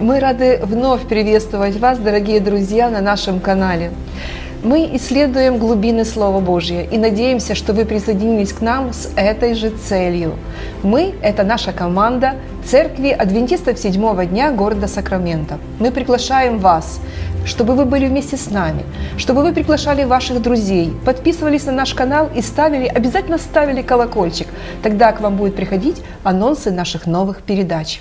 Мы рады вновь приветствовать вас, дорогие друзья, на нашем канале. Мы исследуем глубины Слова Божьего и надеемся, что вы присоединились к нам с этой же целью. Мы – это наша команда Церкви Адвентистов седьмого дня города Сакраменто. Мы приглашаем вас, чтобы вы были вместе с нами, чтобы вы приглашали ваших друзей, подписывались на наш канал и ставили, обязательно ставили колокольчик. Тогда к вам будут приходить анонсы наших новых передач.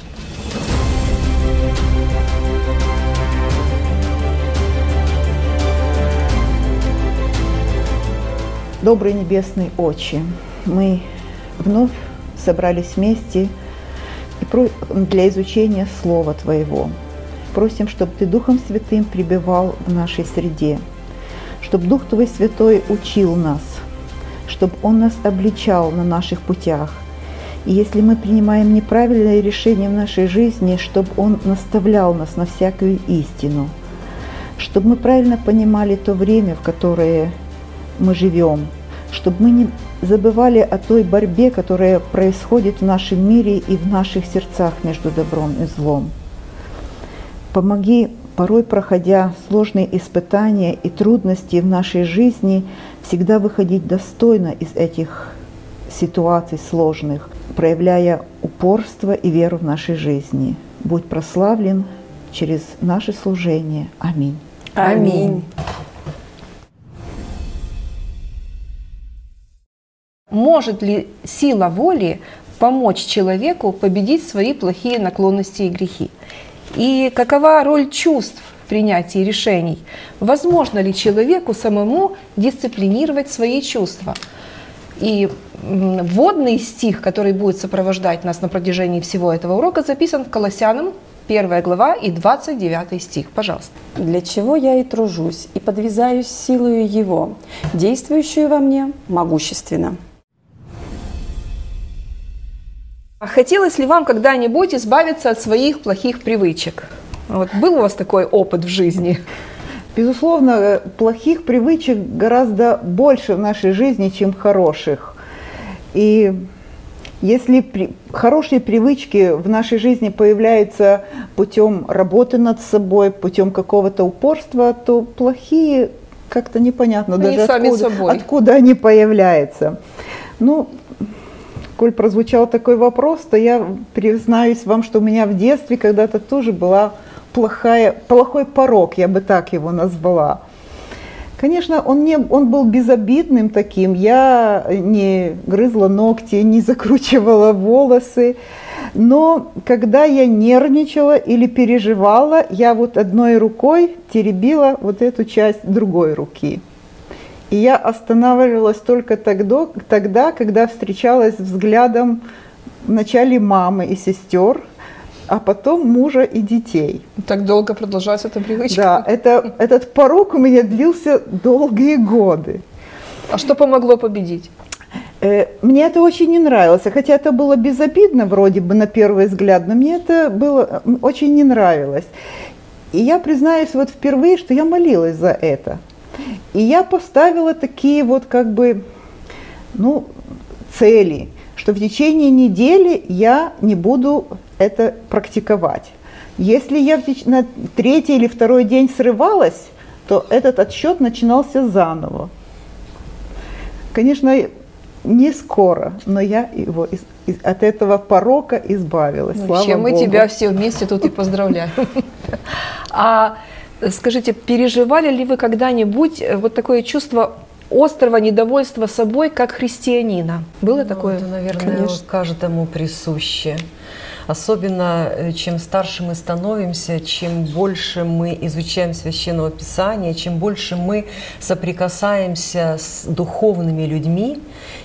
Добрые небесные очи, мы вновь собрались вместе для изучения Слова Твоего. Просим, чтобы Ты Духом Святым пребывал в нашей среде, чтобы Дух Твой Святой учил нас, чтобы Он нас обличал на наших путях. И если мы принимаем неправильное решение в нашей жизни, чтобы Он наставлял нас на всякую истину, чтобы мы правильно понимали то время, в которое мы живем, чтобы мы не забывали о той борьбе, которая происходит в нашем мире и в наших сердцах между добром и злом. Помоги, порой проходя сложные испытания и трудности в нашей жизни, всегда выходить достойно из этих ситуаций сложных, проявляя упорство и веру в нашей жизни. Будь прославлен через наше служение. Аминь. Аминь. Может ли сила воли помочь человеку победить свои плохие наклонности и грехи? И какова роль чувств в принятии решений? Возможно ли человеку самому дисциплинировать свои чувства? И вводный стих, который будет сопровождать нас на протяжении всего этого урока, записан в Колоссянам 1 глава и 29 стих. Пожалуйста. «Для чего я и тружусь, и подвязаюсь силою Его, действующую во мне могущественно». Хотелось ли вам когда-нибудь избавиться от своих плохих привычек? Вот был у вас такой опыт в жизни? Безусловно, плохих привычек гораздо больше в нашей жизни, чем хороших. И если при, хорошие привычки в нашей жизни появляются путем работы над собой, путем какого-то упорства, то плохие как-то непонятно они даже откуда, собой. откуда они появляются. Ну, коль прозвучал такой вопрос, то я признаюсь вам, что у меня в детстве когда-то тоже была плохая, плохой порог, я бы так его назвала. Конечно, он, не, он был безобидным таким. Я не грызла ногти, не закручивала волосы. Но когда я нервничала или переживала, я вот одной рукой теребила вот эту часть другой руки. И я останавливалась только тогда, тогда, когда встречалась взглядом вначале мамы и сестер, а потом мужа и детей. Так долго продолжается эта привычка? Да, это, этот порог у меня длился долгие годы. А что помогло победить? Э, мне это очень не нравилось, хотя это было безобидно вроде бы на первый взгляд, но мне это было очень не нравилось. И я признаюсь вот впервые, что я молилась за это – и я поставила такие вот как бы, ну, цели, что в течение недели я не буду это практиковать. Если я на третий или второй день срывалась, то этот отсчет начинался заново. Конечно, не скоро, но я его из, из, от этого порока избавилась. Ну, Слава чем мы Богу. тебя все вместе тут и поздравляем. А Скажите, переживали ли вы когда-нибудь э, вот такое чувство острого недовольства собой, как христианина? Было ну, такое? Это, наверное, Конечно. каждому присуще. Особенно э, чем старше мы становимся, чем больше мы изучаем священного писания, чем больше мы соприкасаемся с духовными людьми,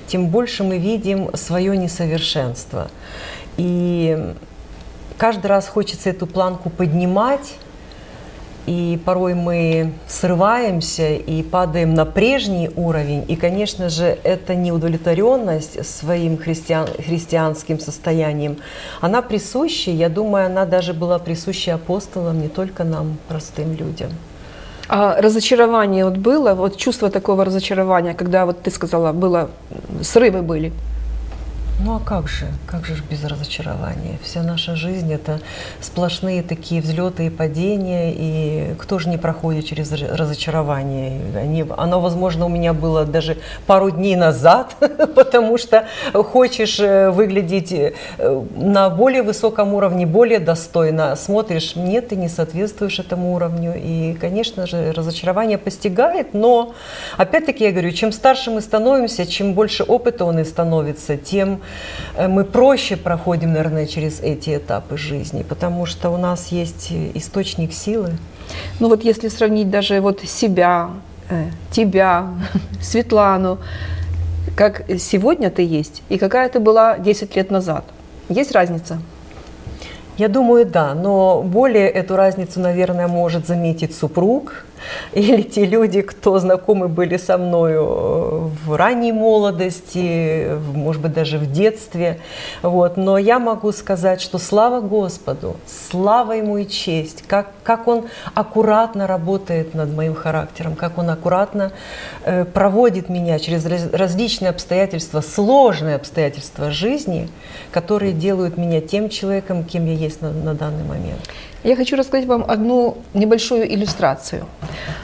тем больше мы видим свое несовершенство. И каждый раз хочется эту планку поднимать, и порой мы срываемся и падаем на прежний уровень. И, конечно же, эта неудовлетворенность своим христиан, христианским состоянием, она присуща, я думаю, она даже была присуща апостолам, не только нам, простым людям. А разочарование вот было, вот чувство такого разочарования, когда вот ты сказала, было, срывы были? Ну а как же, как же без разочарования? Вся наша жизнь это сплошные такие взлеты и падения, и кто же не проходит через разочарование? Они, оно, возможно, у меня было даже пару дней назад, потому что хочешь э, выглядеть э, на более высоком уровне, более достойно, смотришь, нет, ты не соответствуешь этому уровню, и, конечно же, разочарование постигает, но, опять-таки, я говорю, чем старше мы становимся, чем больше опыта он и становится, тем мы проще проходим, наверное, через эти этапы жизни, потому что у нас есть источник силы. Ну вот если сравнить даже вот себя, э, тебя, Светлану, как сегодня ты есть и какая ты была 10 лет назад, есть разница? Я думаю, да, но более эту разницу, наверное, может заметить супруг, или те люди, кто знакомы были со мною э, в ранней молодости, может быть, даже в детстве. Вот. Но я могу сказать, что слава Господу, слава Ему и честь, как, как Он аккуратно работает над моим характером, как Он аккуратно э, проводит меня через различные обстоятельства, сложные обстоятельства жизни, которые делают меня тем человеком, кем я есть на, на данный момент. Я хочу рассказать вам одну небольшую иллюстрацию.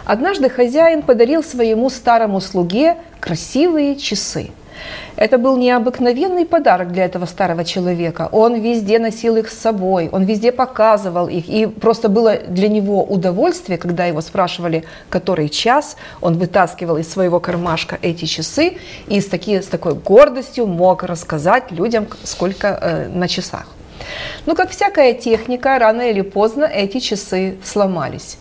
Однажды хозяин подарил своему старому слуге красивые часы. Это был необыкновенный подарок для этого старого человека. Он везде носил их с собой, он везде показывал их. И просто было для него удовольствие, когда его спрашивали, который час, он вытаскивал из своего кармашка эти часы и с, таки, с такой гордостью мог рассказать людям, сколько э, на часах. Но, как всякая техника, рано или поздно эти часы сломались.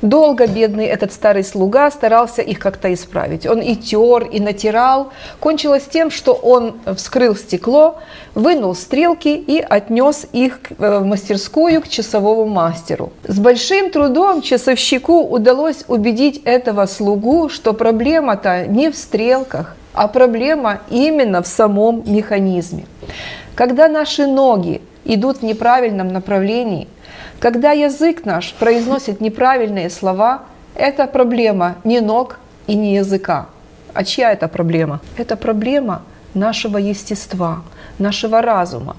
Долго бедный этот старый слуга старался их как-то исправить. Он и тер, и натирал. Кончилось тем, что он вскрыл стекло, вынул стрелки и отнес их э, в мастерскую к часовому мастеру. С большим трудом часовщику удалось убедить этого слугу, что проблема-то не в стрелках, а проблема именно в самом механизме. Когда наши ноги идут в неправильном направлении, когда язык наш произносит неправильные слова, это проблема не ног и не языка. А чья это проблема? Это проблема нашего естества, нашего разума.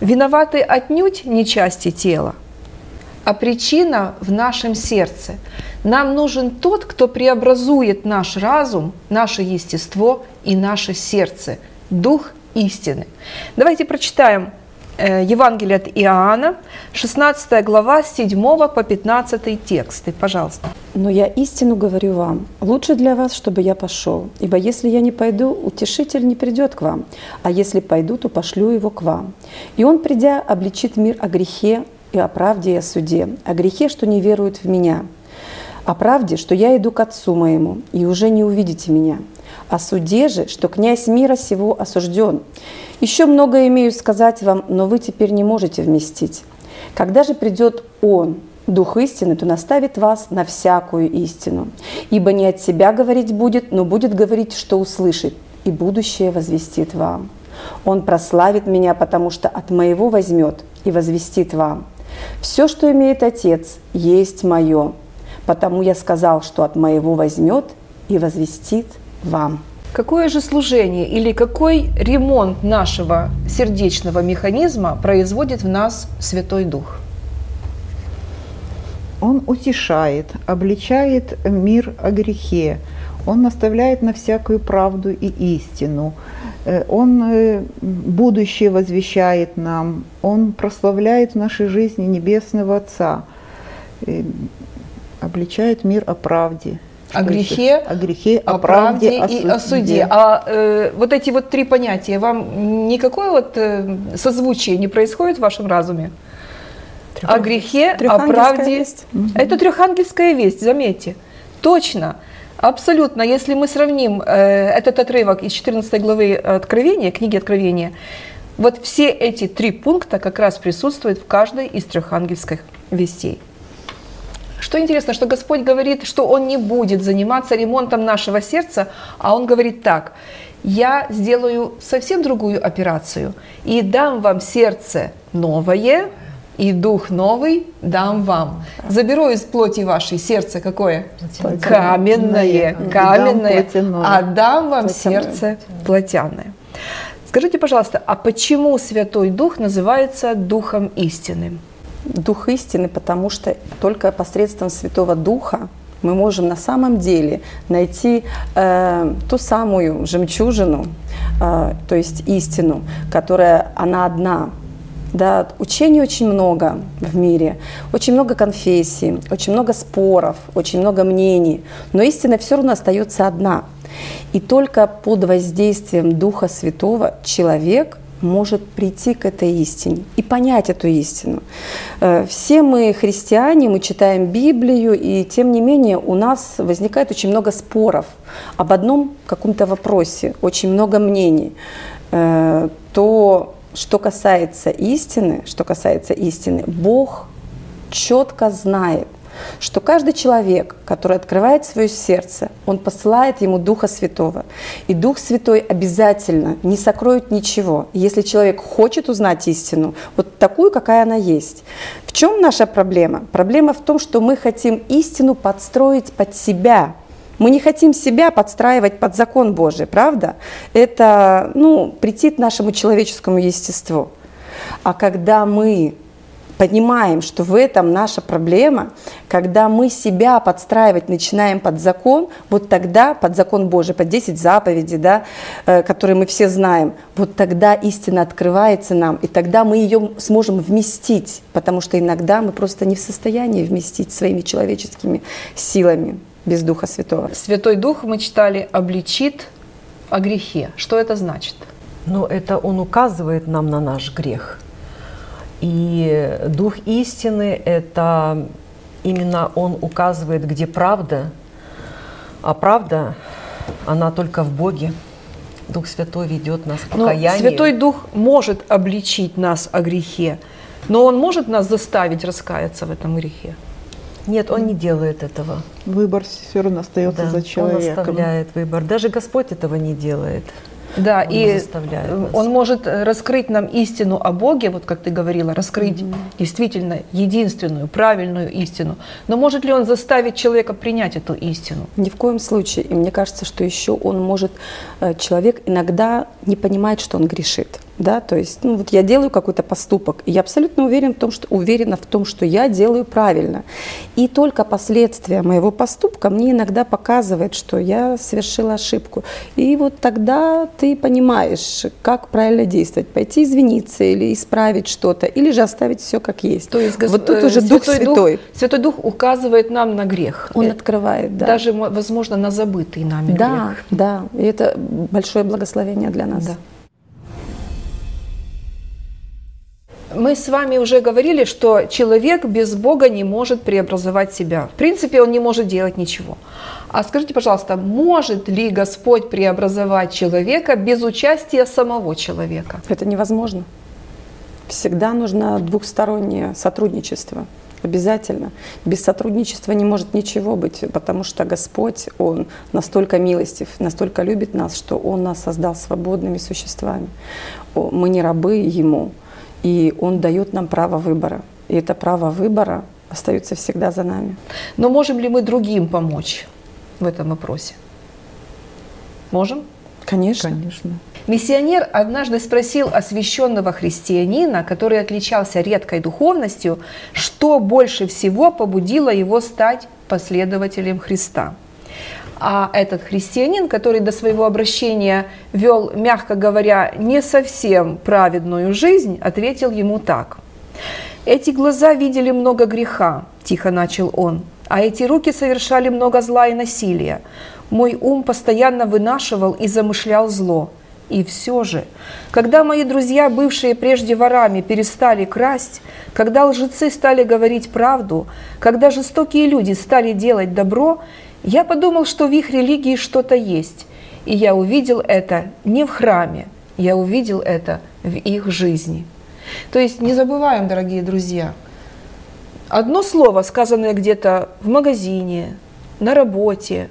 Виноваты отнюдь не части тела, а причина в нашем сердце. Нам нужен тот, кто преобразует наш разум, наше естество и наше сердце, дух истины. Давайте прочитаем Евангелие от Иоанна, 16 глава, с 7 по 15 тексты. Пожалуйста. «Но я истину говорю вам, лучше для вас, чтобы я пошел, ибо если я не пойду, утешитель не придет к вам, а если пойду, то пошлю его к вам. И он, придя, обличит мир о грехе и о правде и о суде, о грехе, что не веруют в меня, о правде, что я иду к Отцу моему, и уже не увидите меня, о суде же, что князь мира сего осужден. Еще многое имею сказать вам, но вы теперь не можете вместить. Когда же придет Он, Дух истины, то наставит вас на всякую истину. Ибо не от себя говорить будет, но будет говорить, что услышит, и будущее возвестит вам. Он прославит меня, потому что от моего возьмет и возвестит вам. Все, что имеет Отец, есть мое. Потому я сказал, что от моего возьмет и возвестит вам. Какое же служение или какой ремонт нашего сердечного механизма производит в нас Святой Дух? Он утешает, обличает мир о грехе, он наставляет на всякую правду и истину, э, он э, будущее возвещает нам, он прославляет в нашей жизни Небесного Отца, э, обличает мир о правде, о грехе, о грехе, о, о правде, правде и о суде. А э, вот эти вот три понятия, вам никакое вот э, созвучие не происходит в вашем разуме? О грехе, о правде. Весть. Это трехангельская весть, заметьте. Точно. Абсолютно. Если мы сравним э, этот отрывок из 14 главы Откровения, книги Откровения, вот все эти три пункта как раз присутствуют в каждой из трехангельских вестей. Что интересно, что Господь говорит, что Он не будет заниматься ремонтом нашего сердца, а Он говорит так, я сделаю совсем другую операцию и дам вам сердце новое, и дух новый дам вам. Заберу из плоти вашей сердце какое? Каменное, каменное, а дам вам сердце плотяное. Скажите, пожалуйста, а почему Святой Дух называется Духом истины? Дух истины, потому что только посредством Святого Духа мы можем на самом деле найти э, ту самую жемчужину, э, то есть истину, которая она одна. Да, учений очень много в мире, очень много конфессий, очень много споров, очень много мнений, но истина все равно остается одна. И только под воздействием Духа Святого человек может прийти к этой истине и понять эту истину. Э, все мы христиане, мы читаем Библию, и тем не менее у нас возникает очень много споров об одном каком-то вопросе, очень много мнений. Э, то, что касается истины, что касается истины, Бог четко знает – что каждый человек, который открывает свое сердце, он посылает ему Духа Святого. И Дух Святой обязательно не сокроет ничего. Если человек хочет узнать истину, вот такую, какая она есть. В чем наша проблема? Проблема в том, что мы хотим истину подстроить под себя. Мы не хотим себя подстраивать под закон Божий, правда? Это ну, претит нашему человеческому естеству. А когда мы понимаем, что в этом наша проблема, когда мы себя подстраивать начинаем под закон, вот тогда, под закон Божий, под 10 заповедей, да, э, которые мы все знаем, вот тогда истина открывается нам, и тогда мы ее сможем вместить, потому что иногда мы просто не в состоянии вместить своими человеческими силами без Духа Святого. Святой Дух, мы читали, обличит о грехе. Что это значит? Ну, это он указывает нам на наш грех – и дух истины – это именно он указывает, где правда, а правда, она только в Боге. Дух Святой ведет нас к покаянию. Святой Дух может обличить нас о грехе, но Он может нас заставить раскаяться в этом грехе. Нет, он не делает этого. Выбор все равно остается да, за человеком. Он оставляет выбор. Даже Господь этого не делает. Да, он и он может э, раскрыть нам истину о Боге, вот как ты говорила, раскрыть mm-hmm. действительно единственную, правильную истину. Но может ли он заставить человека принять эту истину? Ни в коем случае. И мне кажется, что еще он может, э, человек иногда не понимает, что он грешит да, то есть, ну вот я делаю какой-то поступок, и я абсолютно уверен в том, что, уверена в том, что я делаю правильно. И только последствия моего поступка мне иногда показывают, что я совершила ошибку. И вот тогда ты понимаешь, как правильно действовать, пойти извиниться или исправить что-то, или же оставить все как есть. То есть вот тут уже Дух Святой. Дух, Святой Дух указывает нам на грех. Он открывает, да. Даже, возможно, на забытый нами да, грех. Да, да. И это большое благословение для нас. Да. Мы с вами уже говорили, что человек без Бога не может преобразовать себя. В принципе, он не может делать ничего. А скажите, пожалуйста, может ли Господь преобразовать человека без участия самого человека? Это невозможно. Всегда нужно двухстороннее сотрудничество. Обязательно. Без сотрудничества не может ничего быть, потому что Господь, Он настолько милостив, настолько любит нас, что Он нас создал свободными существами. Мы не рабы Ему, и он дает нам право выбора. И это право выбора остается всегда за нами. Но можем ли мы другим помочь в этом вопросе? Можем? Конечно. Конечно. Миссионер однажды спросил освященного христианина, который отличался редкой духовностью, что больше всего побудило его стать последователем Христа. А этот христианин, который до своего обращения вел, мягко говоря, не совсем праведную жизнь, ответил ему так. «Эти глаза видели много греха», – тихо начал он, «а эти руки совершали много зла и насилия. Мой ум постоянно вынашивал и замышлял зло. И все же, когда мои друзья, бывшие прежде ворами, перестали красть, когда лжецы стали говорить правду, когда жестокие люди стали делать добро, я подумал, что в их религии что-то есть, и я увидел это не в храме, я увидел это в их жизни. То есть не забываем, дорогие друзья, одно слово, сказанное где-то в магазине, на работе,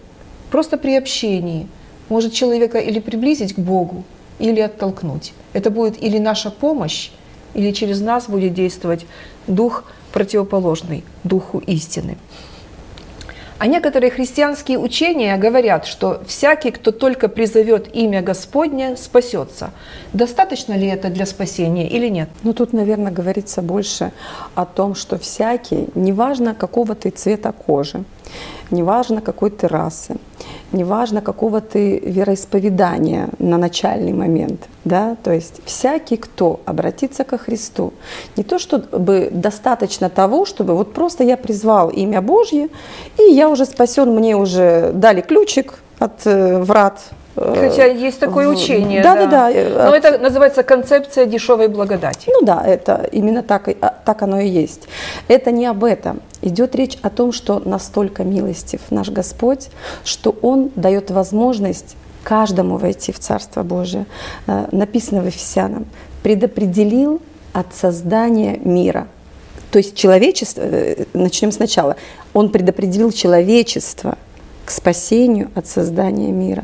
просто при общении, может человека или приблизить к Богу, или оттолкнуть. Это будет или наша помощь, или через нас будет действовать дух противоположный, духу истины. А некоторые христианские учения говорят, что всякий, кто только призовет имя Господне, спасется. Достаточно ли это для спасения или нет? Ну тут, наверное, говорится больше о том, что всякий, неважно какого ты цвета кожи, неважно какой ты расы, неважно какого ты вероисповедания на начальный момент, да, то есть всякий, кто обратится ко Христу, не то чтобы достаточно того, чтобы вот просто я призвал имя Божье, и я уже спасен, мне уже дали ключик от э, врат Хотя есть такое учение. Да, да, да. да. Но это называется концепция дешевой благодати. Ну да, это именно так, а, так оно и есть. Это не об этом. Идет речь о том, что настолько милостив наш Господь, что Он дает возможность каждому войти в Царство Божие. Э, написано в Ефесянам, предопределил от создания мира. То есть человечество, э, начнем сначала, Он предопределил человечество – к спасению от создания мира.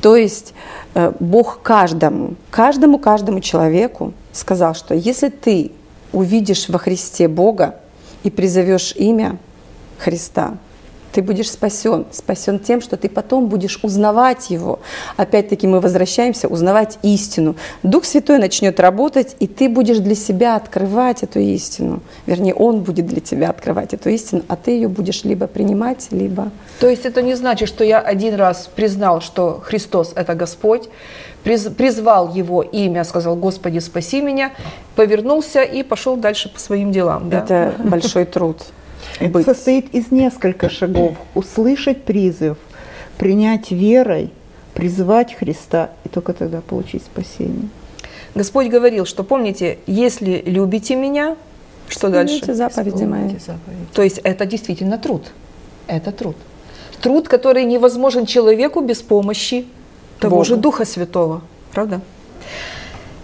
То есть э, Бог каждому, каждому, каждому человеку сказал, что если ты увидишь во Христе Бога и призовешь имя Христа, ты будешь спасен. Спасен тем, что ты потом будешь узнавать Его. Опять-таки мы возвращаемся, узнавать истину. Дух Святой начнет работать, и ты будешь для себя открывать эту истину. Вернее, Он будет для тебя открывать эту истину, а ты ее будешь либо принимать, либо... То есть это не значит, что я один раз признал, что Христос – это Господь, призвал Его имя, сказал, Господи, спаси меня, повернулся и пошел дальше по своим делам. Да? Это большой труд. Это быть. состоит из нескольких шагов. Услышать призыв, принять верой, призвать Христа и только тогда получить спасение. Господь говорил, что помните, если любите меня, что Исполните дальше? заповеди мои. То есть это действительно труд. Это труд. Труд, который невозможен человеку без помощи того Бога. же Духа Святого. Правда?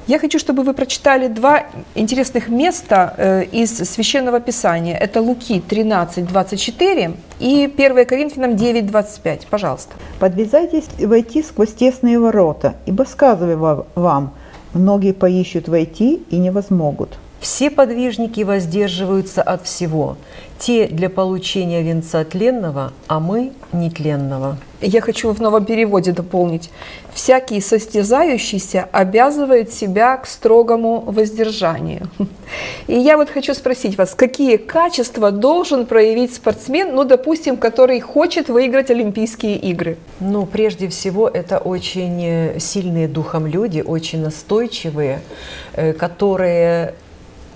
Я хочу, чтобы вы прочитали два интересных места э, из Священного Писания. Это Луки 13, 24 и 1 Коринфянам 9, 25. Пожалуйста. «Подвязайтесь войти сквозь тесные ворота, ибо сказываю вам, многие поищут войти и не возмогут». Все подвижники воздерживаются от всего. Те для получения венца тленного, а мы нетленного. Я хочу в новом переводе дополнить. Всякий состязающийся обязывает себя к строгому воздержанию. И я вот хочу спросить вас, какие качества должен проявить спортсмен, ну, допустим, который хочет выиграть Олимпийские игры? Ну, прежде всего, это очень сильные духом люди, очень настойчивые, э, которые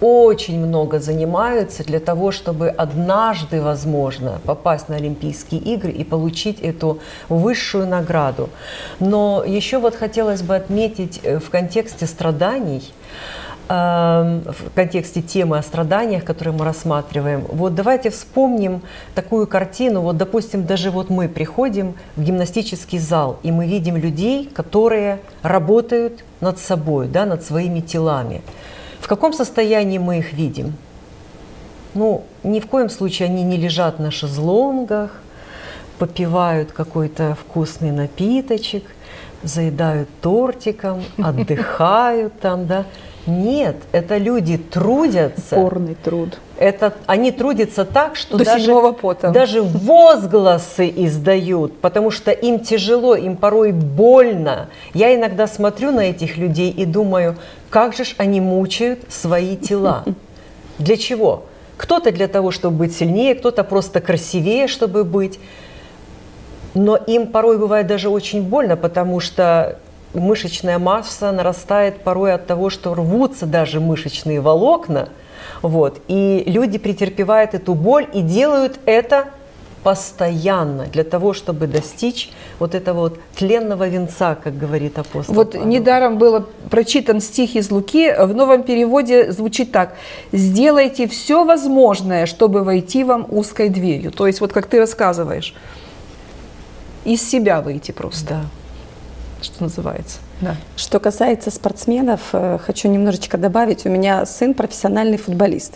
очень много занимаются для того, чтобы однажды, возможно, попасть на Олимпийские игры и получить эту высшую награду. Но еще вот хотелось бы отметить э, в контексте страданий, эм, в контексте темы о страданиях, которые мы рассматриваем, вот давайте вспомним такую картину. Вот, допустим, даже вот мы приходим в гимнастический зал, и мы видим людей, которые работают над собой, да, над своими телами. В каком состоянии мы их видим? Ну, ни в коем случае они не лежат на шезлонгах, попивают какой-то вкусный напиточек, заедают тортиком, отдыхают там, да. Нет, это люди трудятся. Порный труд. Это, они трудятся так, что До даже, пота. даже возгласы издают, потому что им тяжело, им порой больно. Я иногда смотрю на этих людей и думаю, как же ж они мучают свои тела. Для чего? Кто-то для того, чтобы быть сильнее, кто-то просто красивее, чтобы быть. Но им порой бывает даже очень больно, потому что мышечная масса нарастает порой от того, что рвутся даже мышечные волокна. Вот, и люди претерпевают эту боль и делают это постоянно для того, чтобы достичь вот этого вот тленного венца, как говорит апостол. Вот Павел. недаром был прочитан стих из Луки, в новом переводе звучит так. «Сделайте все возможное, чтобы войти вам узкой дверью». То есть вот как ты рассказываешь, из себя выйти просто. Да что называется. Да. Что касается спортсменов, э, хочу немножечко добавить. У меня сын профессиональный футболист.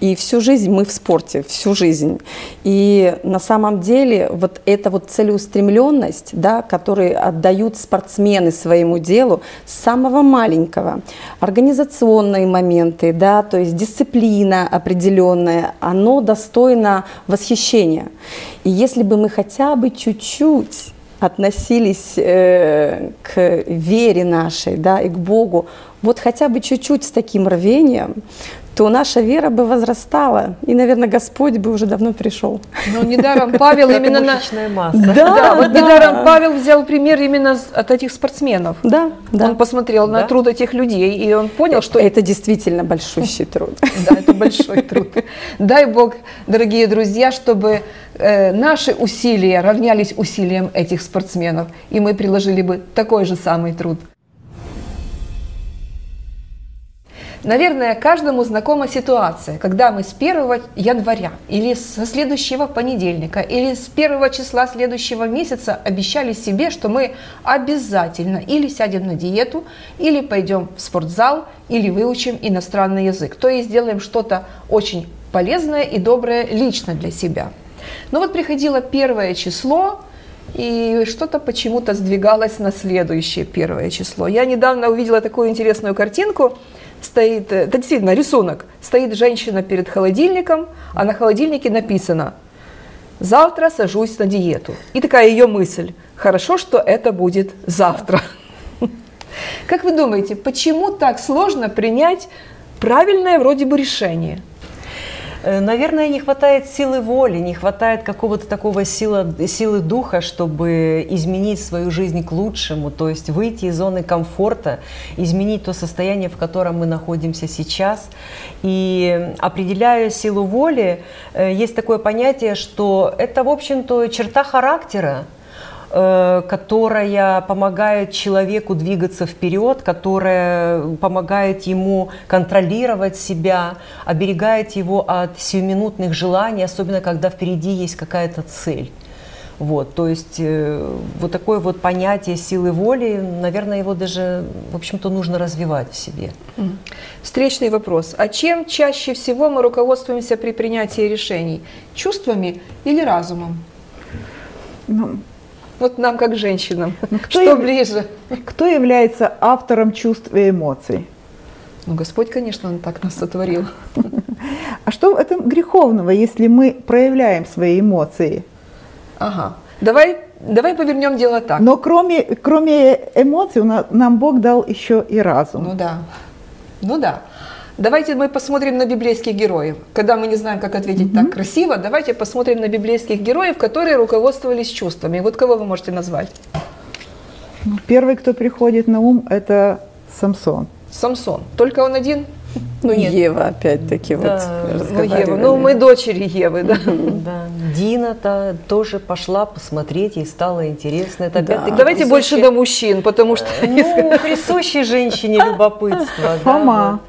И всю жизнь мы в спорте, всю жизнь. И на самом деле вот эта вот целеустремленность, да, которую отдают спортсмены своему делу с самого маленького, организационные моменты, да, то есть дисциплина определенная, оно достойно восхищения. И если бы мы хотя бы чуть-чуть относились э, к вере нашей, да, и к Богу, вот хотя бы чуть-чуть с таким рвением, то наша вера бы возрастала, и, наверное, Господь бы уже давно пришел. Ну, недаром Павел именно на... масса. Да, да, вот да. недаром Павел взял пример именно от этих спортсменов. Да, да. Он посмотрел да. на труд этих людей, и он понял, что... Это действительно большущий труд. Да, это большой труд. Дай Бог, дорогие друзья, чтобы э, наши усилия равнялись усилиям этих спортсменов, и мы приложили бы такой же самый труд. Наверное, каждому знакома ситуация, когда мы с 1 января или со следующего понедельника или с 1 числа следующего месяца обещали себе, что мы обязательно или сядем на диету, или пойдем в спортзал, или выучим иностранный язык. То есть сделаем что-то очень полезное и доброе лично для себя. Но вот приходило первое число, и что-то почему-то сдвигалось на следующее первое число. Я недавно увидела такую интересную картинку – стоит, э, это действительно рисунок, стоит женщина перед холодильником, а на холодильнике написано «Завтра сажусь на диету». И такая ее мысль «Хорошо, что это будет завтра». Как вы думаете, почему так сложно принять правильное вроде бы решение? Э, наверное, не хватает силы воли, не хватает какого-то такого сила, силы духа, чтобы изменить свою жизнь к лучшему, то есть выйти из зоны комфорта, изменить то состояние, в котором мы находимся сейчас. И определяя силу воли, э, есть такое понятие, что это, в общем-то, черта характера, которая помогает человеку двигаться вперед, которая помогает ему контролировать себя, оберегает его от сиюминутных желаний, особенно когда впереди есть какая-то цель. Вот, то есть э, вот такое вот понятие силы воли, наверное, его даже, в общем-то, нужно развивать в себе. Встречный вопрос. А чем чаще всего мы руководствуемся при принятии решений? Чувствами или разумом? Ну, вот нам, как женщинам, ну, кто что яв... ближе? Кто является автором чувств и эмоций? Ну, Господь, конечно, Он так нас сотворил. А что в этом греховного, если мы проявляем свои эмоции? Ага. Давай, давай повернем дело так. Но кроме, кроме эмоций нам Бог дал еще и разум. Ну да. Ну да. Давайте мы посмотрим на библейских героев. Когда мы не знаем, как ответить mm-hmm. так красиво, давайте посмотрим на библейских героев, которые руководствовались чувствами. Вот кого вы можете назвать? Ну, первый, кто приходит на ум, это Самсон. Самсон. Только он один? Ну, нет. Ева, опять-таки, да. вот ну, Ева. ну, мы дочери Евы, да. да. Дина-то тоже пошла посмотреть, ей стало интересно. Это да. Давайте присущи... больше до мужчин, потому что... Ну, присущей женщине любопытство. Фома.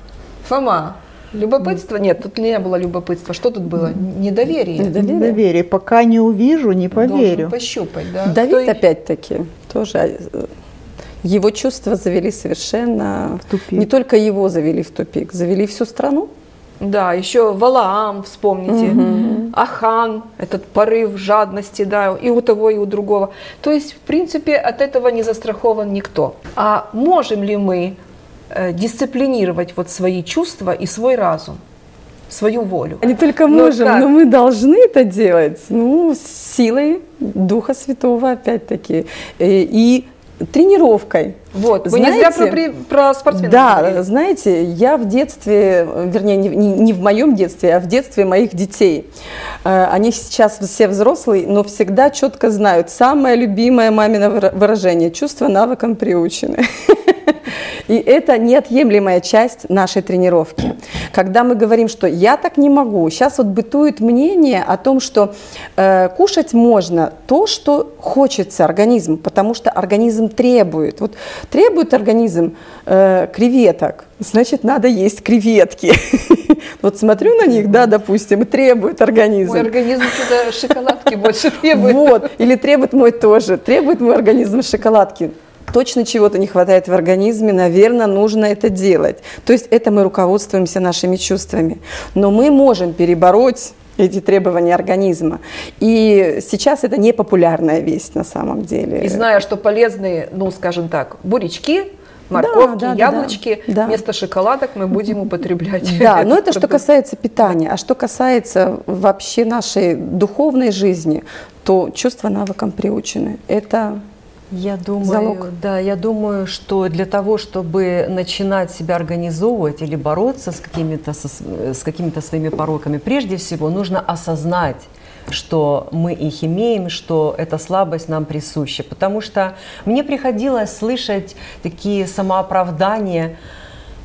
Фома, Любопытство? Нет, тут не было любопытства. Что тут было? Недоверие. Недоверие. Недоверие. Пока не увижу, не поверю. Должен пощупать, да. Давид Кто... опять-таки тоже э, его чувства завели совершенно... В тупик. Не только его завели в тупик, завели всю страну. Да, еще Валаам, вспомните, угу. Ахан, этот порыв жадности, да, и у того, и у другого. То есть, в принципе, от этого не застрахован никто. А можем ли мы дисциплинировать вот свои чувства и свой разум свою волю. Не только можем, но, но мы должны это делать, ну, с силой Духа Святого, опять-таки, э, и тренировкой. Вот, вы знаете, не зря про, про спортсменов Да, говорили. знаете, я в детстве, вернее, не, не в моем детстве, а в детстве моих детей. Э, они сейчас все взрослые, но всегда четко знают. Самое любимое мамино выражение – чувство навыкам приучены. И это неотъемлемая часть нашей тренировки. Когда мы говорим, что я так не могу, сейчас вот бытует мнение о том, что э, кушать можно то, что хочется организму, потому что организм требует. Вот требует организм э, креветок, значит, надо есть креветки. Вот смотрю на них, да, допустим, требует организм. Мой организм что-то шоколадки больше требует. Вот, или требует мой тоже, требует мой организм шоколадки точно чего-то не хватает в организме, наверное, нужно это делать. То есть это мы руководствуемся нашими чувствами. Но мы можем перебороть эти требования организма. И сейчас это не популярная вещь на самом деле. И зная, что полезные, ну, скажем так, бурячки, морковки, да, да, яблочки. да. Вместо шоколадок мы будем употреблять. Да, но это что касается питания. А что касается вообще нашей духовной жизни, то чувства навыкам приучены. Это Я думаю, Залог. да, я думаю, что для того, чтобы начинать себя организовывать или бороться с какими-то, со- с какими-то своими пороками, прежде всего нужно осознать, что мы их имеем, что эта слабость нам присуща. Потому что мне приходилось слышать такие самооправдания,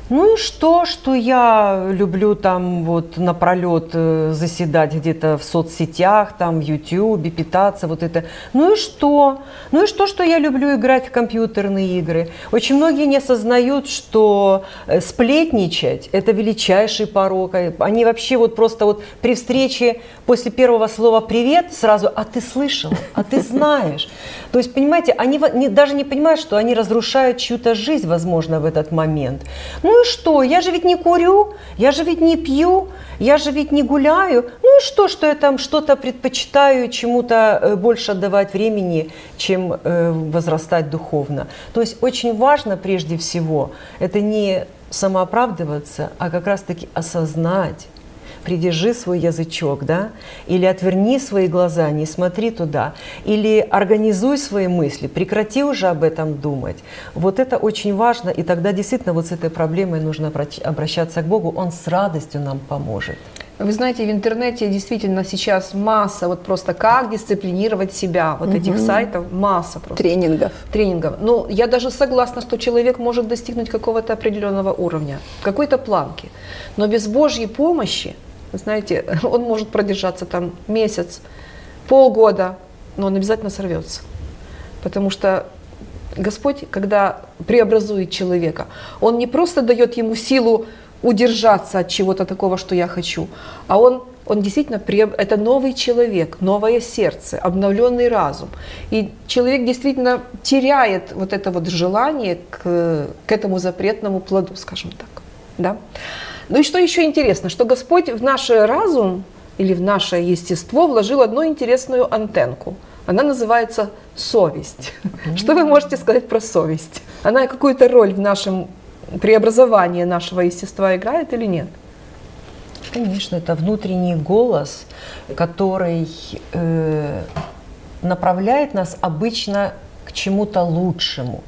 ну и что, что я люблю там вот напролет э, заседать где-то в соцсетях, там в Ютьюбе, питаться, вот это. Ну и что? Ну и что, что я люблю играть в компьютерные игры? Очень многие не осознают, что э, сплетничать – это величайший порок. А Они вообще вот просто вот при встрече после первого слова «привет» сразу «а ты слышал? А ты знаешь?» То есть, понимаете, они даже не понимают, что они разрушают чью-то жизнь, возможно, в этот момент. Ну и что? Я же ведь не курю, я же ведь не пью, я же ведь не гуляю. Ну и что, что я там что-то предпочитаю, чему-то э, больше отдавать времени, чем э, возрастать духовно. То есть очень важно прежде всего это не самооправдываться, а как раз-таки осознать, придержи свой язычок, да, или отверни свои глаза, не смотри туда, или организуй свои мысли, прекрати уже об этом думать. Вот это очень важно, и тогда действительно вот с этой проблемой нужно обращ- обращаться к Богу, Он с радостью нам поможет. Вы знаете, в интернете действительно сейчас масса, вот просто как дисциплинировать себя, вот этих сайтов масса просто. тренингов. тренингов. Ну, я даже согласна, что человек может достигнуть какого-то определенного уровня, какой-то планки. Но без Божьей помощи, вы знаете, он может продержаться там месяц, полгода, но он обязательно сорвется. Потому что Господь, когда преобразует человека, Он не просто дает ему силу удержаться от чего-то такого, что я хочу, а Он, он действительно, преоб- это новый человек, новое сердце, обновленный разум. И человек действительно теряет вот это вот желание к, к этому запретному плоду, скажем так. Да? Ну и что еще интересно, что Господь в наш разум или в наше естество вложил одну интересную антенку. Она называется совесть. Что вы можете сказать про совесть? Она какую-то роль в нашем преобразовании нашего естества играет или нет? Конечно, это внутренний голос, который э, направляет нас обычно к чему-то лучшему.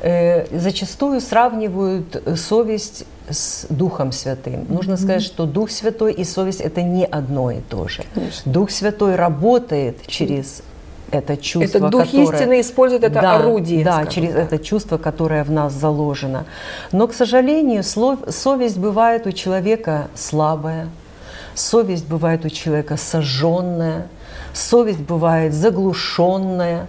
Э, зачастую сравнивают э, совесть с Духом Святым. Нужно сказать, что Дух Святой и совесть это не одно и то же. Конечно. Дух Святой работает через это чувство, Это Дух которое- истины использует это да, орудие. Да, через так. это чувство, которое в нас заложено. Но, к сожалению, слов- совесть бывает у человека слабая, совесть бывает у человека сожженная, совесть бывает заглушенная.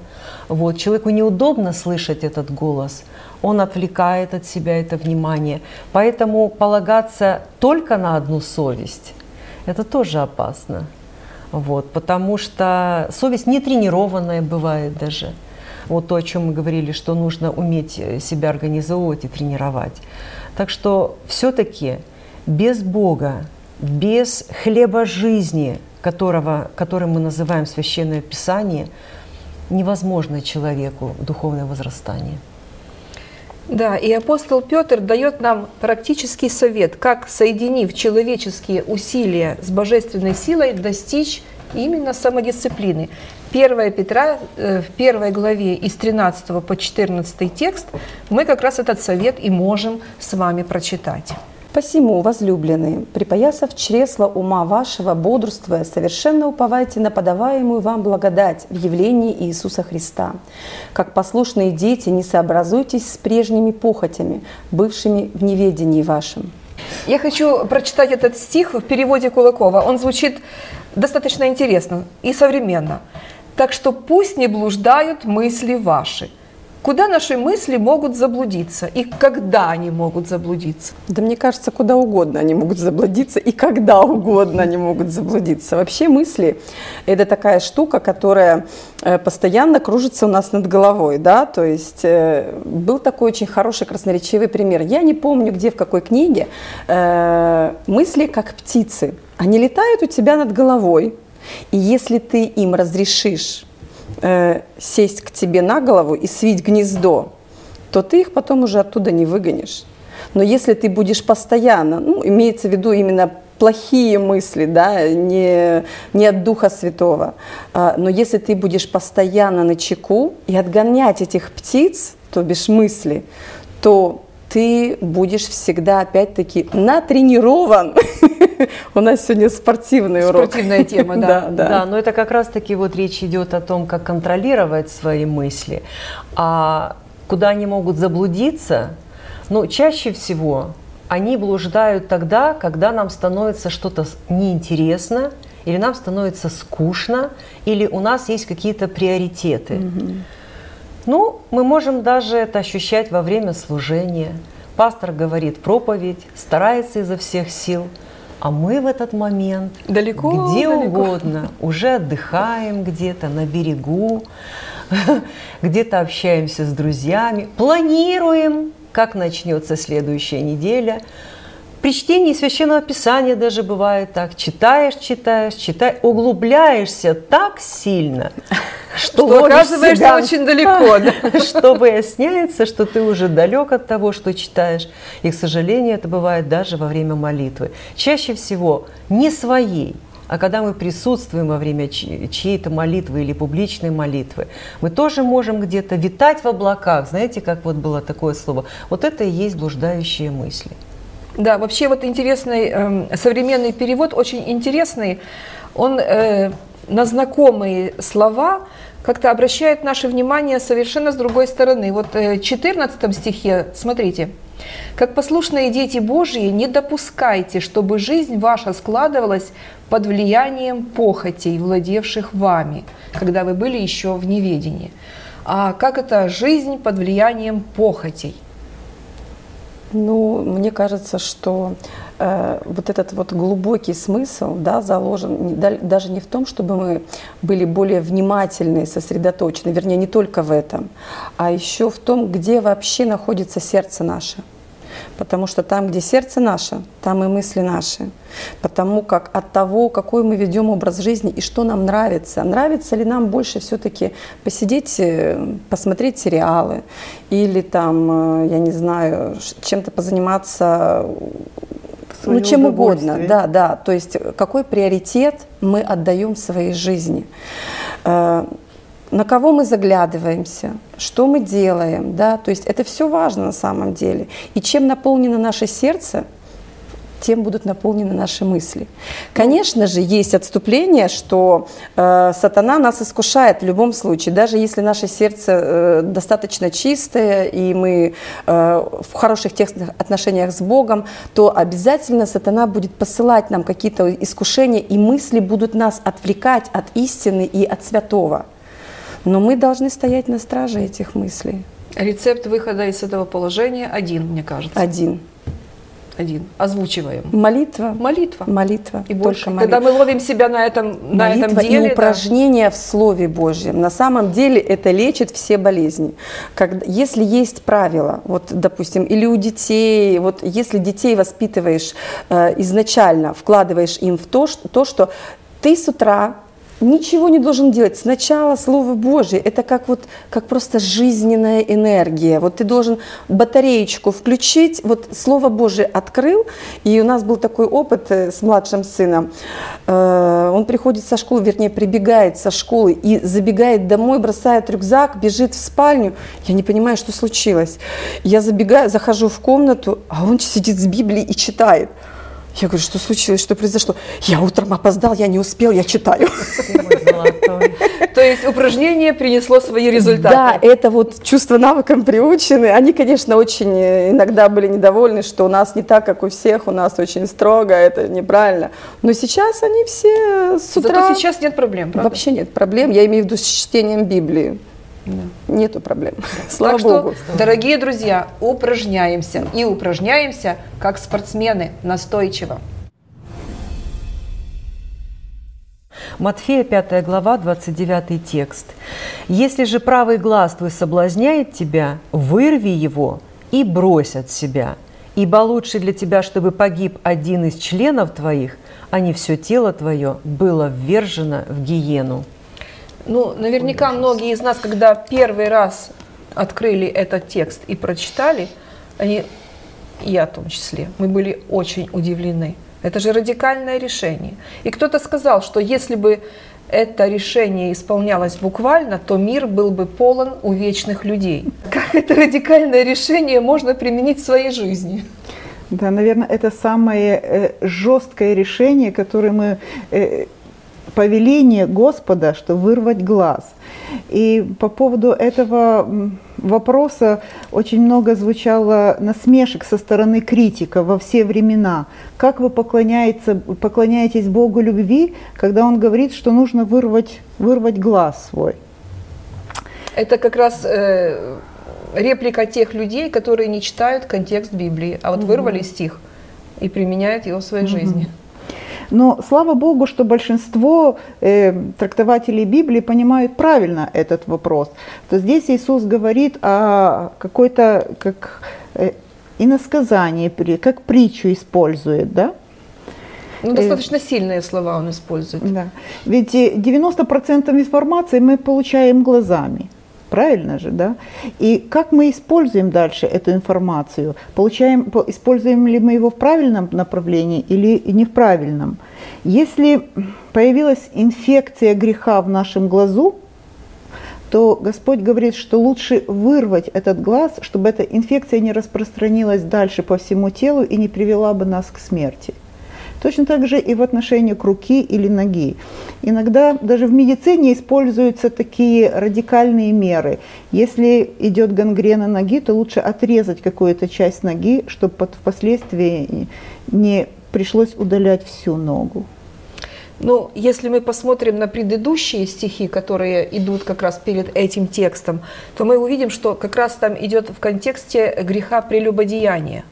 Вот, человеку неудобно слышать этот голос, он отвлекает от себя это внимание. Поэтому полагаться только на одну совесть – это тоже опасно. Вот, потому что совесть не тренированная бывает даже. Вот то, о чем мы говорили, что нужно уметь э, себя организовывать и тренировать. Так что все-таки без Бога, без хлеба жизни, которого, который мы называем Священное Писание, невозможно человеку духовное возрастание. Да, и апостол Петр дает нам практический совет, как, соединив человеческие усилия с божественной силой, достичь именно самодисциплины. 1 Петра э, в первой главе из 13 по 14 текст мы как раз этот совет и можем с вами прочитать. Посему, возлюбленные, припоясав чресло ума вашего, бодрствуя, совершенно уповайте на подаваемую вам благодать в явлении Иисуса Христа. Как послушные дети, не сообразуйтесь с прежними похотями, бывшими в неведении вашем. Я хочу прочитать этот стих в переводе Кулакова. Он звучит достаточно интересно и современно. Так что пусть не блуждают мысли ваши. Куда наши мысли могут заблудиться и когда они могут заблудиться? Да мне кажется, куда угодно они могут заблудиться и когда угодно они могут заблудиться. Вообще мысли – это такая штука, которая э, постоянно кружится у нас над головой, да, то есть э, был такой очень хороший красноречивый пример. Я не помню, где, в какой книге, э, мысли как птицы. Они летают у тебя над головой, и если ты им разрешишь э, сесть к тебе на голову и свить гнездо, то ты их потом уже оттуда не выгонишь. Но если ты будешь постоянно, ну, имеется в виду именно плохие мысли, да, не, не от Духа Святого, а, но если ты будешь постоянно на чеку и отгонять этих птиц, то бишь мысли, то ты будешь всегда опять-таки натренирован. У нас сегодня спортивный урок. Спортивная тема, да. да. Да, но это как раз-таки вот речь идет о том, как контролировать свои мысли. А куда они могут заблудиться, ну, чаще всего они блуждают тогда, когда нам становится что-то неинтересно, или нам становится скучно, или у нас есть какие-то приоритеты. Mm-hmm. Ну, мы можем даже это ощущать во время служения. Пастор говорит проповедь, старается изо всех сил, а мы в этот момент далеко, где далеко. угодно уже отдыхаем где-то на берегу, где-то общаемся с друзьями, планируем, как начнется следующая неделя. При чтении священного писания даже бывает так. Читаешь, читаешь, читаешь, углубляешься так сильно, что, что оказываешься себя, очень далеко. Да? Что выясняется, что ты уже далек от того, что читаешь. И, к сожалению, это бывает даже во время молитвы. Чаще всего не своей, а когда мы присутствуем во время чьей-то молитвы или публичной молитвы, мы тоже можем где-то витать в облаках. Знаете, как вот было такое слово? Вот это и есть блуждающие мысли. Да, вообще вот интересный э, современный перевод, очень интересный. Он э, на знакомые слова как-то обращает наше внимание совершенно с другой стороны. Вот э, в 14 стихе, смотрите, как послушные дети Божьи, не допускайте, чтобы жизнь ваша складывалась под влиянием похотей, владевших вами, когда вы были еще в неведении. А как это жизнь под влиянием похотей? Ну, мне кажется, что э, вот этот вот глубокий смысл, да, заложен не, да, даже не в том, чтобы мы были более внимательны, сосредоточены, вернее, не только в этом, а еще в том, где вообще находится сердце наше. Потому что там, где сердце наше, там и мысли наши. Потому как от того, какой мы ведем образ жизни и что нам нравится. Нравится ли нам больше все-таки посидеть, э, посмотреть сериалы или там, э, я не знаю, чем-то позаниматься ну, чем угодно, да, да. То есть какой приоритет мы отдаем своей жизни. На кого мы заглядываемся, что мы делаем, да, то есть это все важно на самом деле. И чем наполнено наше сердце, тем будут наполнены наши мысли. Конечно же, есть отступление, что э, сатана нас искушает в любом случае, даже если наше сердце э, достаточно чистое и мы э, в хороших тесных отношениях с Богом, то обязательно сатана будет посылать нам какие-то искушения, и мысли будут нас отвлекать от истины и от святого. Но мы должны стоять на страже этих мыслей. Рецепт выхода из этого положения один, мне кажется. Один. Один. Озвучиваем. Молитва. Молитва. Молитва. И больше. Молитва. Когда мы ловим себя на этом, на Молитва этом деле. и упражнения да. в Слове Божьем. На самом деле это лечит все болезни. Когда, если есть правила, вот, допустим, или у детей, вот если детей воспитываешь э, изначально, вкладываешь им в то, что, то, что ты с утра ничего не должен делать. Сначала Слово Божье, это как вот, как просто жизненная энергия. Вот ты должен батареечку включить, вот Слово Божье открыл, и у нас был такой опыт э, с младшим сыном. Э, он приходит со школы, вернее, прибегает со школы и забегает домой, бросает рюкзак, бежит в спальню. Я не понимаю, что случилось. Я забегаю, захожу в комнату, а он сидит с Библией и читает. Я говорю, что случилось, что произошло? Я утром опоздал, я не успел, я читаю. То есть упражнение принесло свои результаты. Да, это вот чувство навыкам приучены. Они, конечно, очень иногда были недовольны, что у нас не так, как у всех, у нас очень строго, это неправильно. Но сейчас они все с утра... Зато сейчас нет проблем, правда? Вообще нет проблем, я имею в виду с чтением Библии. Да. Нету проблем. Слава так Богу. Что, дорогие друзья, упражняемся. И упражняемся, как спортсмены, настойчиво. Матфея 5 глава, 29 текст. «Если же правый глаз твой соблазняет тебя, вырви его и брось от себя, ибо лучше для тебя, чтобы погиб один из членов твоих, а не все тело твое было ввержено в гиену». Ну, наверняка многие из нас, когда первый раз открыли этот текст и прочитали, они, я в том числе, мы были очень удивлены. Это же радикальное решение. И кто-то сказал, что если бы это решение исполнялось буквально, то мир был бы полон увечных людей. Как это радикальное решение можно применить в своей жизни? Да, наверное, это самое э, жесткое решение, которое мы э, повеление Господа, что вырвать глаз. И по поводу этого вопроса очень много звучало насмешек со стороны критика во все времена. Как вы поклоняетесь Богу любви, когда Он говорит, что нужно вырвать, вырвать глаз свой? Это как раз э, реплика тех людей, которые не читают контекст Библии, а вот вырвали стих и применяют его в своей жизни. Но слава Богу, что большинство э, трактователей Библии понимают правильно этот вопрос. То здесь Иисус говорит о какой-то как э, иносказании, как притчу использует, да? Ну, достаточно сильные слова он использует. Да. Ведь 90% информации мы получаем глазами. Правильно же, да? И как мы используем дальше эту информацию? Получаем, используем ли мы его в правильном направлении или не в правильном? Если появилась инфекция греха в нашем глазу, то Господь говорит, что лучше вырвать этот глаз, чтобы эта инфекция не распространилась дальше по всему телу и не привела бы нас к смерти. Точно так же и в отношении к руки или ноги. Иногда даже в медицине используются такие радикальные меры. Если идет гангрена ноги, то лучше отрезать какую-то часть ноги, чтобы впоследствии не пришлось удалять всю ногу. Ну, если мы посмотрим на предыдущие стихи, которые идут как раз перед этим текстом, то мы увидим, что как раз там идет в контексте греха прелюбодеяния.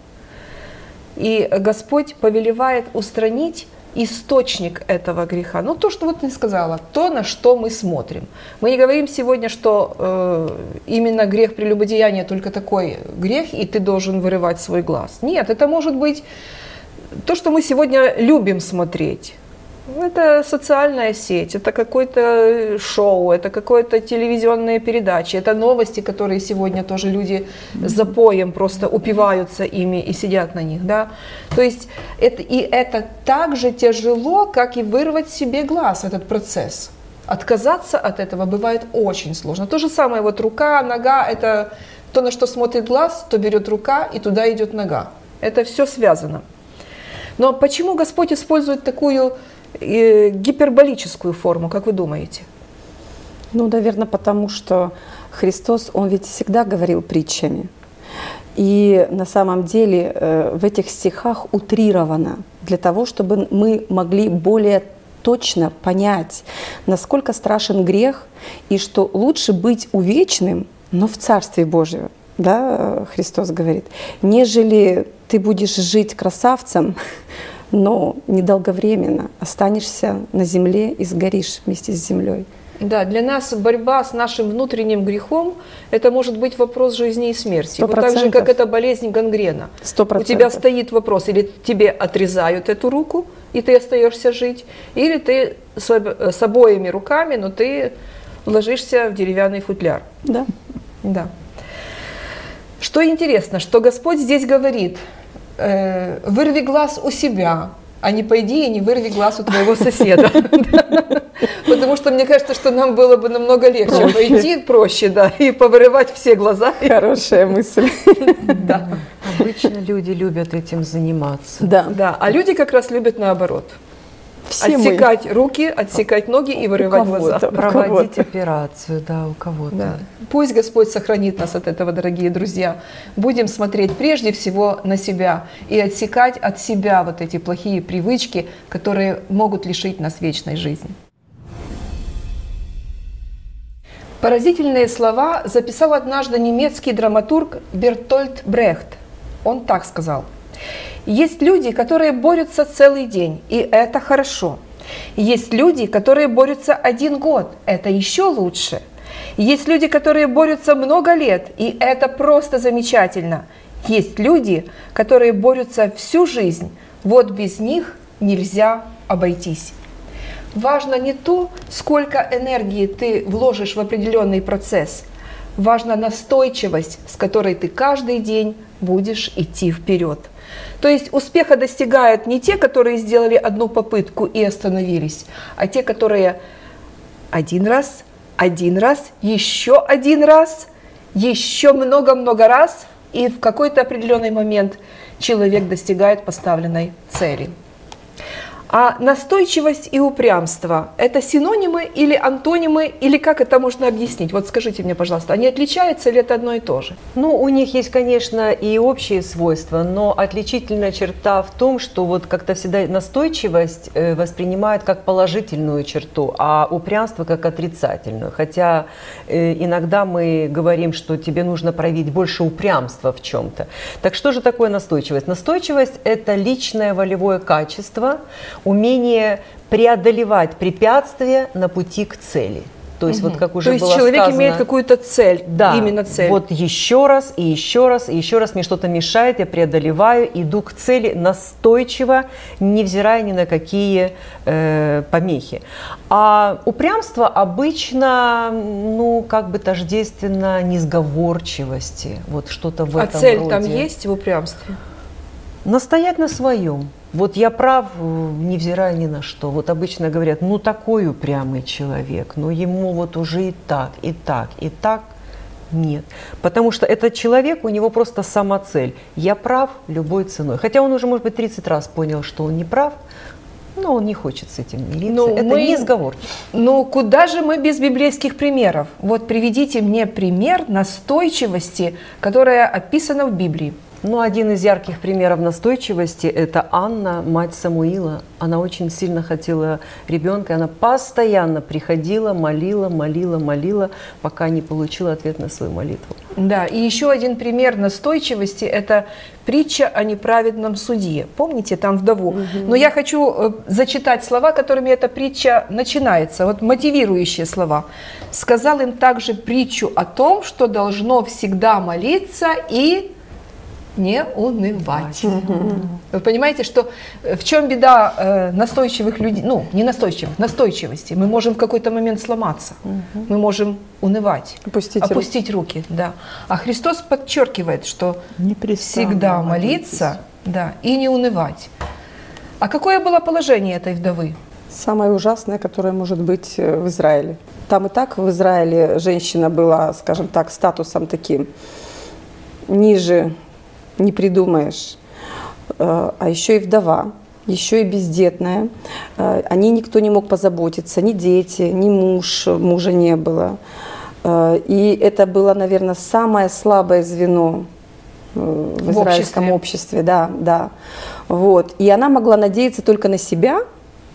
И Господь повелевает устранить источник этого греха. Ну, то, что вот ты сказала, то, на что мы смотрим. Мы не говорим сегодня, что э, именно грех прелюбодеяния только такой грех, и ты должен вырывать свой глаз. Нет, это может быть то, что мы сегодня любим смотреть. Это социальная сеть, это какое-то шоу, это какое-то телевизионные передачи, это новости, которые сегодня тоже люди за поем просто упиваются ими и сидят на них, да. То есть это, и это так же тяжело, как и вырвать себе глаз, этот процесс. Отказаться от этого бывает очень сложно. То же самое, вот рука, нога, это то, на что смотрит глаз, то берет рука и туда идет нога. Это все связано. Но почему Господь использует такую гиперболическую форму, как вы думаете? Ну, наверное, потому что Христос, Он ведь всегда говорил притчами. И на самом деле э, в этих стихах утрировано для того, чтобы мы могли более точно понять, насколько страшен грех, и что лучше быть увечным, но в Царстве Божьем, да, Христос говорит, нежели ты будешь жить красавцем, но недолговременно останешься на земле и сгоришь вместе с землей. Да, для нас борьба с нашим внутренним грехом – это может быть вопрос жизни и смерти. 100%. Вот так же, как это болезнь гангрена. 100%. У тебя стоит вопрос, или тебе отрезают эту руку, и ты остаешься жить, или ты с обоими руками, но ты ложишься в деревянный футляр. Да. Да. Что интересно, что Господь здесь говорит – э, вырви глаз у себя, а не пойди и не вырви глаз у твоего соседа. Потому что мне кажется, что нам было бы намного легче пойти проще, да, и повырывать все глаза. Хорошая мысль. Да. Обычно люди любят этим заниматься. Да. Да, а люди как раз любят наоборот. Все отсекать мы. руки, отсекать ноги и вырывать глаза. Проводить операцию, да, у кого-то. Да. Пусть Господь сохранит нас от этого, дорогие друзья. Будем смотреть прежде всего на себя и отсекать от себя вот эти плохие привычки, которые могут лишить нас вечной жизни. Поразительные слова записал однажды немецкий драматург Бертольд Брехт. Он так сказал – есть люди, которые борются целый день, и это хорошо. Есть люди, которые борются один год, это еще лучше. Есть люди, которые борются много лет, и это просто замечательно. Есть люди, которые борются всю жизнь, вот без них нельзя обойтись. Важно не то, сколько энергии ты вложишь в определенный процесс. важна настойчивость, с которой ты каждый день будешь идти вперед. То есть успеха достигают не те, которые сделали одну попытку и остановились, а те, которые один раз, один раз, еще один раз, еще много-много раз, и в какой-то определенный момент человек достигает поставленной цели. А настойчивость и упрямство – это синонимы или антонимы, или как это можно объяснить? Вот скажите мне, пожалуйста, они отличаются или это одно и то же? Ну, у них есть, конечно, и общие свойства, но отличительная черта в том, что вот как-то всегда настойчивость э, воспринимают как положительную черту, а упрямство как отрицательную. Хотя э, иногда мы говорим, что тебе нужно проявить больше упрямства в чем-то. Так что же такое настойчивость? Настойчивость – это личное волевое качество, умение преодолевать препятствия на пути к цели. То есть, угу. вот как уже То есть было человек сказано, имеет какую-то цель, да, именно цель. Вот еще раз и еще раз и еще раз мне что-то мешает, я преодолеваю, иду к цели настойчиво, невзирая ни на какие э, помехи. А упрямство обычно, ну, как бы тождественно несговорчивости, вот что-то в а этом цель роде. там есть в упрямстве? Настоять на своем. Вот я прав, э, невзирая ни на что. Вот обычно говорят, ну такой упрямый человек, но ему вот уже и так, и так, и так. Нет. Потому что этот человек, у него просто самоцель. Я прав любой ценой. Хотя он уже, может быть, 30 раз понял, что он не прав, но он не хочет с этим мириться. Ну, Это мы- не сговорчиво. Ну, куда же мы без библейских примеров? Вот приведите мне пример настойчивости, которая описана в Библии. Ну, один из ярких примеров настойчивости – это Анна, мать Самуила. Она очень сильно хотела ребенка, она постоянно приходила, молила, молила, молила, пока не получила ответ на свою молитву. Да, и еще один пример настойчивости – это притча о неправедном судье. Помните там вдову? Но я хочу э, зачитать слова, которыми эта притча начинается, вот мотивирующие слова. «Сказал им также притчу о том, что должно всегда молиться и не унывать». Вы понимаете, что э, в чем беда э, настойчивых людей, ну, не настойчивых, настойчивости? Мы можем в какой-то момент сломаться, мы можем унывать, Опустить руки. опустить руки, да. А Христос подчеркивает, что всегда молиться, да, и не унывать. А какое было положение этой вдовы? Самое ужасное, которое может быть э, в Израиле. Там и так в Израиле женщина была, скажем так, статусом таким ниже не придумаешь. Э, А еще и вдова, еще и бездетная. Э, О ней никто не мог позаботиться, ни дети, ни муж, мужа не было. Э, И это было, наверное, самое слабое звено в, В израильском обществе. Да, да. Вот. И она могла надеяться только на себя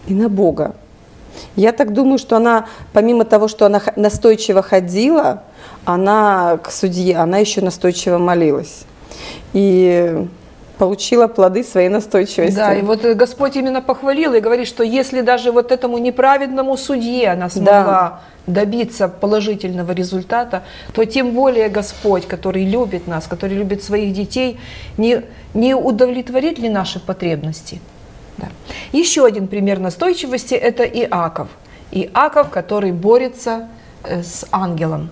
и на Бога. Я так думаю, что она, помимо того, что она настойчиво ходила, она к судье, она еще настойчиво молилась. И получила плоды своей настойчивости. Да, и вот э, Господь именно похвалил и говорит, что если даже вот этому неправедному судье она смогла добиться положительного результата, то тем более Господь, который любит нас, который любит своих детей, не, не удовлетворит ли наши потребности? Да. Еще один пример настойчивости – это Иаков. Иаков, который борется э, с ангелом.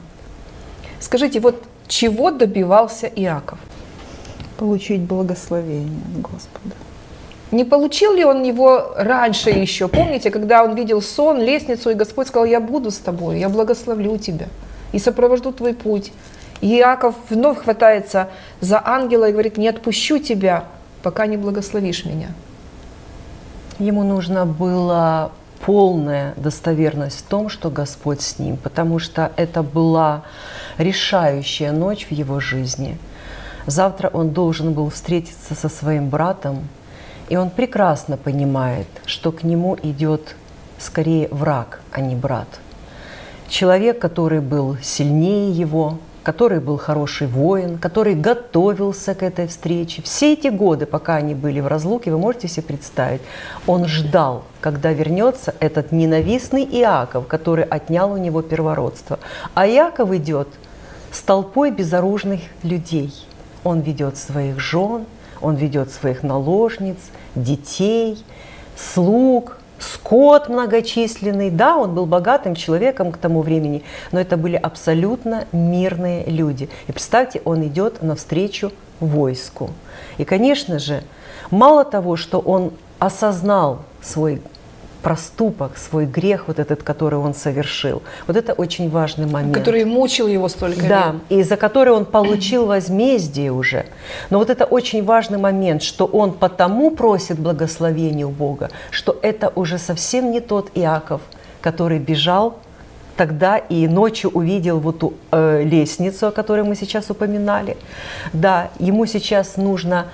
Скажите, вот чего добивался Иаков? Получить благословение Господа. Не получил ли он его раньше еще? Помните, когда он видел сон, лестницу, и Господь сказал, я буду с тобой, я благословлю тебя и сопровожду твой путь. И Иаков вновь хватается за ангела и говорит, не отпущу тебя, пока не благословишь меня. Ему нужно было полная достоверность в том, что Господь с ним, потому что это была решающая ночь в его жизни. Завтра он должен был встретиться со своим братом, и он прекрасно понимает, что к нему идет скорее враг, а не брат. Человек, который был сильнее его, который был хороший воин, который готовился к этой встрече. Все эти годы, пока они были в разлуке, вы можете себе представить, он ждал, когда вернется этот ненавистный Иаков, который отнял у него первородство. А Иаков идет с толпой безоружных людей. Он ведет своих жен, он ведет своих наложниц, детей, слуг, скот многочисленный. Да, он был богатым человеком к тому времени, но это были абсолютно мирные люди. И представьте, он идет навстречу войску. И, конечно же, мало того, что он осознал свой проступок, свой грех, вот этот, который он совершил. Вот это очень важный момент. Который мучил его столько да, лет. и за который он получил возмездие уже. Но вот это очень важный момент, что он потому просит благословения у Бога, что это уже совсем не тот Иаков, который бежал тогда и ночью увидел вот ту э, лестницу, о которой мы сейчас упоминали. Да, ему сейчас нужно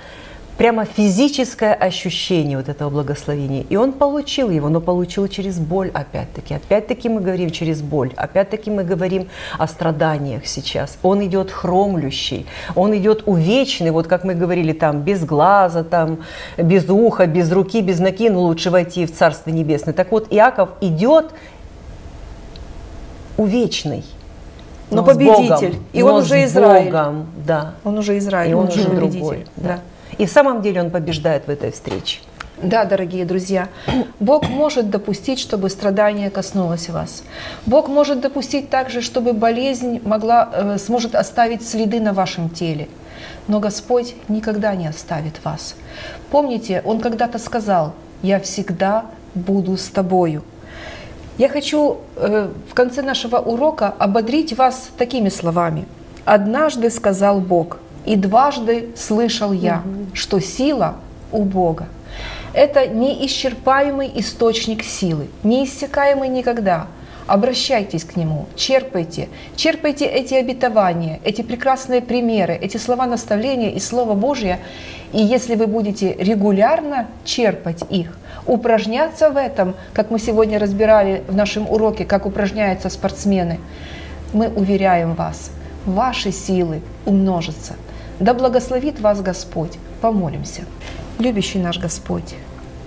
прямо физическое ощущение вот этого благословения. И он получил его, но получил через боль опять-таки. Опять-таки мы говорим через боль. Опять-таки мы говорим о страданиях сейчас. Он идет хромлющий, он идет увечный, вот как мы говорили там, без глаза, там, без уха, без руки, без ноги, ну лучше войти в Царство Небесное. Так вот, Иаков идет увечный. Но с победитель. Богом, И он но уже с Израиль. Богом, да. Он уже Израиль, И он, он уже уже победитель. другой, Да. И в самом деле он побеждает в этой встрече. Да, дорогие друзья, Бог может допустить, чтобы страдание коснулось вас. Бог может допустить также, чтобы болезнь могла, э, сможет оставить следы на вашем теле. Но Господь никогда не оставит вас. Помните, Он когда-то сказал, «Я всегда буду с тобою». Я хочу э, в конце нашего урока ободрить вас такими словами. «Однажды сказал Бог, и дважды слышал я, что сила у Бога». Это неисчерпаемый источник силы, неиссякаемый никогда. Обращайтесь к Нему, черпайте, черпайте эти обетования, эти прекрасные примеры, эти слова наставления и Слово Божье. И если вы будете регулярно черпать их, упражняться в этом, как мы сегодня разбирали в нашем уроке, как упражняются спортсмены, мы уверяем вас, ваши силы умножатся. Да благословит вас Господь. Помолимся. Любящий наш Господь,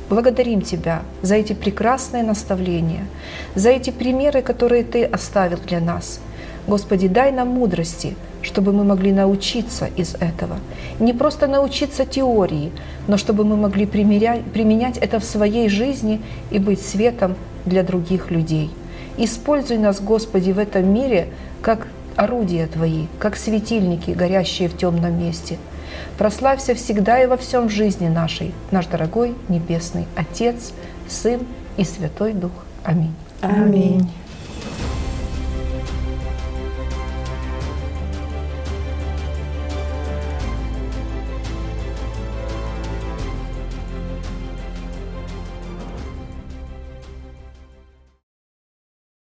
благодарим Тебя за эти прекрасные наставления, за эти примеры, которые Ты оставил для нас. Господи, дай нам мудрости, чтобы мы могли научиться из этого. Не просто научиться теории, но чтобы мы могли примерять, применять это в своей жизни и быть светом для других людей. Используй нас, Господи, в этом мире как орудия Твои, как светильники, горящие в темном месте. Прославься всегда и во всем жизни нашей, наш дорогой Небесный Отец, Сын и Святой Дух. Аминь. Аминь.